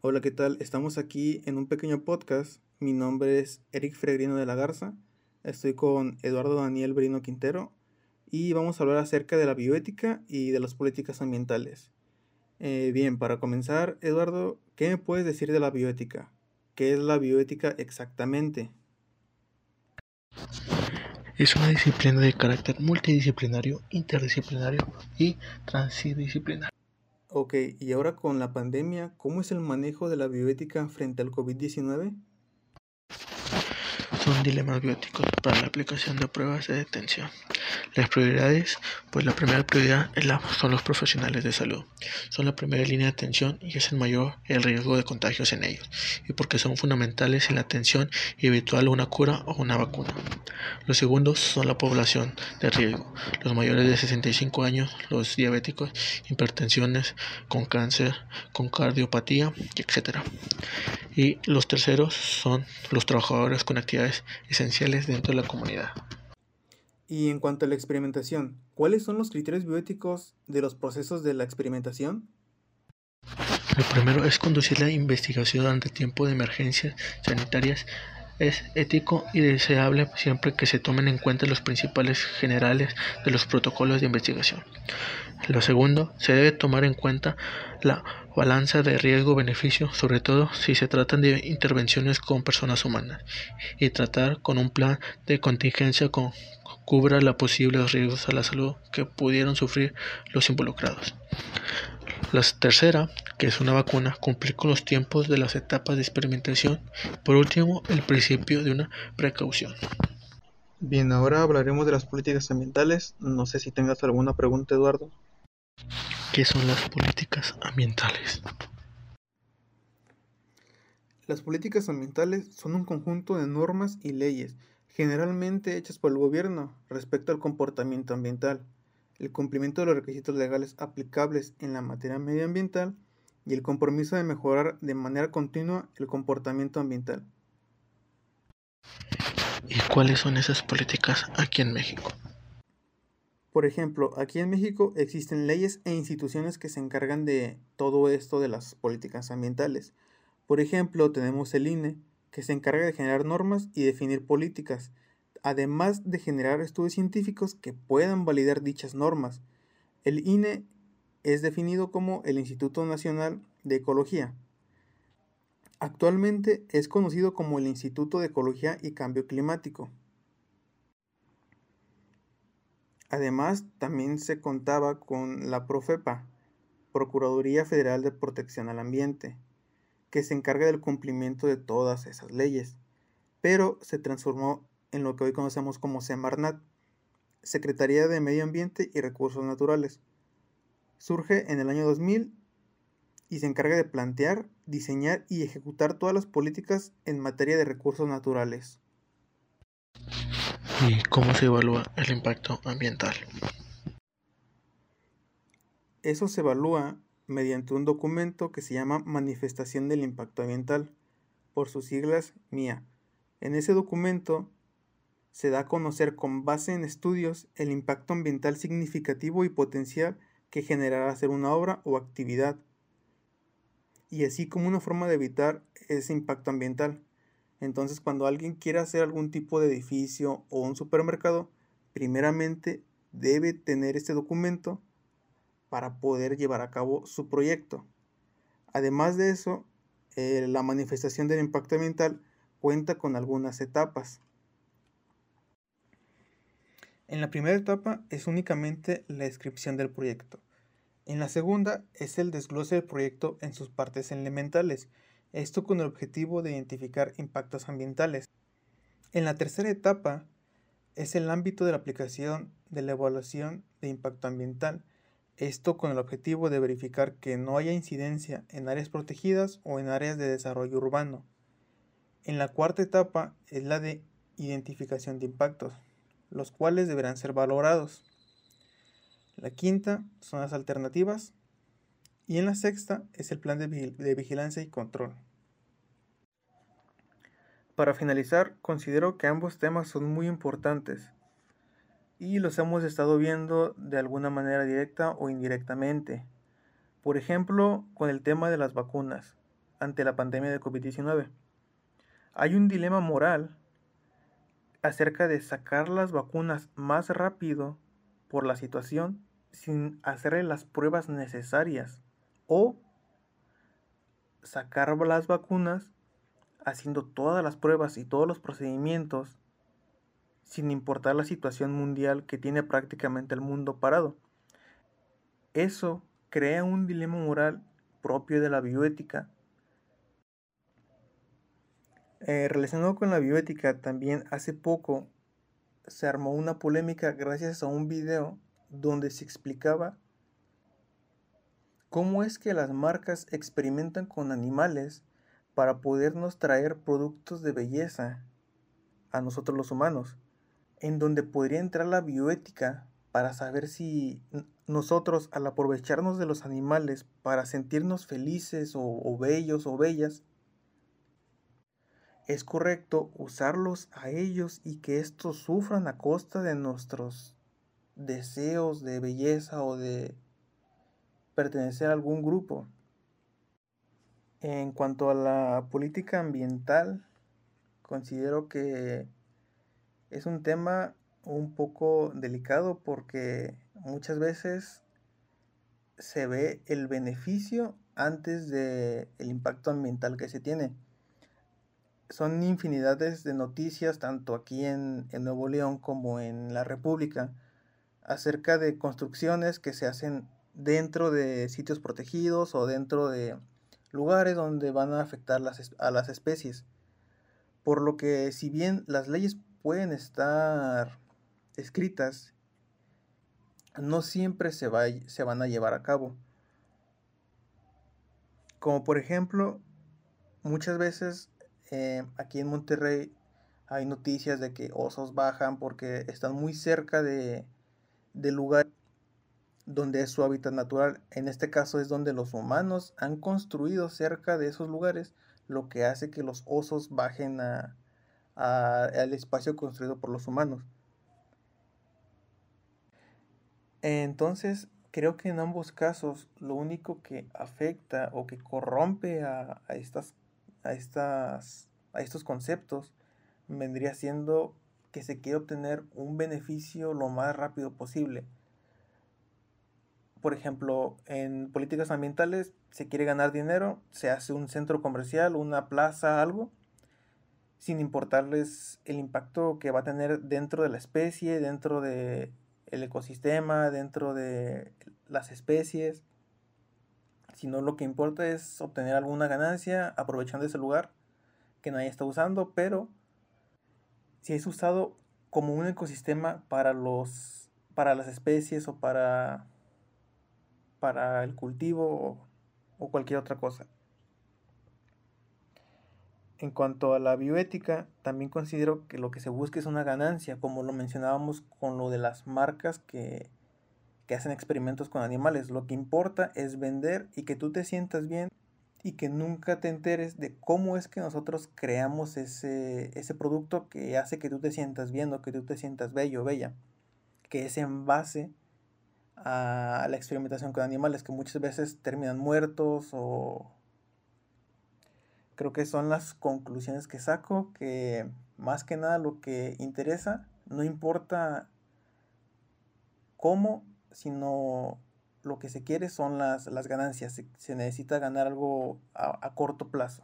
Hola, ¿qué tal? Estamos aquí en un pequeño podcast. Mi nombre es Eric Fregrino de la Garza. Estoy con Eduardo Daniel Brino Quintero y vamos a hablar acerca de la bioética y de las políticas ambientales. Eh, bien, para comenzar, Eduardo, ¿qué me puedes decir de la bioética? ¿Qué es la bioética exactamente? Es una disciplina de carácter multidisciplinario, interdisciplinario y transdisciplinario. Ok, y ahora con la pandemia, ¿cómo es el manejo de la bioética frente al COVID-19? Son dilemas bióticos para la aplicación de pruebas de detención. Las prioridades, pues la primera prioridad son los profesionales de salud. Son la primera línea de atención y es el mayor el riesgo de contagios en ellos, y porque son fundamentales en la atención y eventual una cura o una vacuna. Los segundos son la población de riesgo, los mayores de 65 años, los diabéticos, hipertensiones, con cáncer, con cardiopatía, etc. Y los terceros son los trabajadores con actividades esenciales dentro de la comunidad. Y en cuanto a la experimentación, ¿cuáles son los criterios bioéticos de los procesos de la experimentación? Lo primero es conducir la investigación ante tiempo de emergencias sanitarias. Es ético y deseable siempre que se tomen en cuenta los principales generales de los protocolos de investigación. Lo segundo, se debe tomar en cuenta la balanza de riesgo-beneficio, sobre todo si se tratan de intervenciones con personas humanas, y tratar con un plan de contingencia con cubra los posibles riesgos a la salud que pudieron sufrir los involucrados. La tercera, que es una vacuna, cumplir con los tiempos de las etapas de experimentación. Por último, el principio de una precaución. Bien, ahora hablaremos de las políticas ambientales. No sé si tengas alguna pregunta, Eduardo. ¿Qué son las políticas ambientales? Las políticas ambientales son un conjunto de normas y leyes generalmente hechas por el gobierno respecto al comportamiento ambiental, el cumplimiento de los requisitos legales aplicables en la materia medioambiental y el compromiso de mejorar de manera continua el comportamiento ambiental. ¿Y cuáles son esas políticas aquí en México? Por ejemplo, aquí en México existen leyes e instituciones que se encargan de todo esto de las políticas ambientales. Por ejemplo, tenemos el INE, que se encarga de generar normas y definir políticas, además de generar estudios científicos que puedan validar dichas normas. El INE es definido como el Instituto Nacional de Ecología. Actualmente es conocido como el Instituto de Ecología y Cambio Climático. Además, también se contaba con la Profepa, Procuraduría Federal de Protección al Ambiente, que se encarga del cumplimiento de todas esas leyes, pero se transformó en lo que hoy conocemos como Semarnat, Secretaría de Medio Ambiente y Recursos Naturales. Surge en el año 2000 y se encarga de plantear, diseñar y ejecutar todas las políticas en materia de recursos naturales. ¿Y cómo se evalúa el impacto ambiental? Eso se evalúa mediante un documento que se llama Manifestación del Impacto Ambiental, por sus siglas MIA. En ese documento se da a conocer con base en estudios el impacto ambiental significativo y potencial que generará hacer una obra o actividad, y así como una forma de evitar ese impacto ambiental. Entonces, cuando alguien quiere hacer algún tipo de edificio o un supermercado, primeramente debe tener este documento para poder llevar a cabo su proyecto. Además de eso, eh, la manifestación del impacto ambiental cuenta con algunas etapas. En la primera etapa es únicamente la descripción del proyecto. En la segunda es el desglose del proyecto en sus partes elementales, esto con el objetivo de identificar impactos ambientales. En la tercera etapa es el ámbito de la aplicación de la evaluación de impacto ambiental, esto con el objetivo de verificar que no haya incidencia en áreas protegidas o en áreas de desarrollo urbano. En la cuarta etapa es la de identificación de impactos, los cuales deberán ser valorados. La quinta son las alternativas y en la sexta es el plan de, vigilancia y control. Para finalizar, considero que ambos temas son muy importantes y los hemos estado viendo de alguna manera directa o indirectamente. Por ejemplo, con el tema de las vacunas. ante la pandemia de COVID-19. Hay un dilema moral acerca de sacar las vacunas más rápido por la situación sin hacerle las pruebas necesarias o sacar las vacunas haciendo todas las pruebas y todos los procedimientos sin importar la situación mundial que tiene prácticamente el mundo parado. Eso crea un dilema moral propio de la bioética. Eh, relacionado con la bioética, también hace poco se armó una polémica gracias a un video donde se explicaba cómo es que las marcas experimentan con animales para podernos traer productos de belleza a nosotros los humanos, en donde podría entrar la bioética para saber si nosotros al aprovecharnos de los animales para sentirnos felices o, bellos o bellas, es correcto usarlos a ellos y que estos sufran a costa de nuestros deseos de belleza o de pertenecer a algún grupo. En cuanto a la política ambiental, considero que es un tema un poco delicado porque muchas veces se ve el beneficio antes del el impacto ambiental que se tiene. Son infinidades de noticias, tanto aquí en, en Nuevo León como en la República, acerca de construcciones que se hacen dentro de sitios protegidos o dentro de lugares donde van a afectar las, a las especies. Por lo que si bien las leyes pueden estar escritas, no siempre se, va, se van a llevar a cabo. Como por ejemplo, muchas veces eh, aquí en Monterrey hay noticias de que osos bajan porque están muy cerca de, de lugar donde es su hábitat natural. En este caso es donde los humanos han construido cerca de esos lugares, lo que hace que los osos bajen a, al espacio construido por los humanos. Entonces, creo que en ambos casos lo único que afecta o que corrompe a, estas, a, estas, a estos conceptos vendría siendo que se quiere obtener un beneficio lo más rápido posible. Por ejemplo, en políticas ambientales se quiere ganar dinero, se hace un centro comercial, una plaza, algo, sin importarles el impacto que va a tener dentro de la especie, dentro del el ecosistema, dentro de las especies, sino lo que importa es obtener alguna ganancia aprovechando ese lugar que nadie está usando, pero si es usado como un ecosistema para los para las especies o para para el cultivo o cualquier otra cosa. En cuanto a la bioética, también considero que lo que se busca es una ganancia, como lo mencionábamos con lo de las marcas que, que hacen experimentos con animales. Lo que importa es vender y que tú te sientas bien y que nunca te enteres de cómo es que nosotros creamos ese, ese producto que hace que tú te sientas bien o que tú te sientas bello o bella. Que es en base a la experimentación con animales que muchas veces terminan muertos o creo que son las conclusiones que saco, que más que nada lo que interesa, no importa cómo, sino lo que se quiere son las, las ganancias. Se, necesita ganar algo a corto plazo.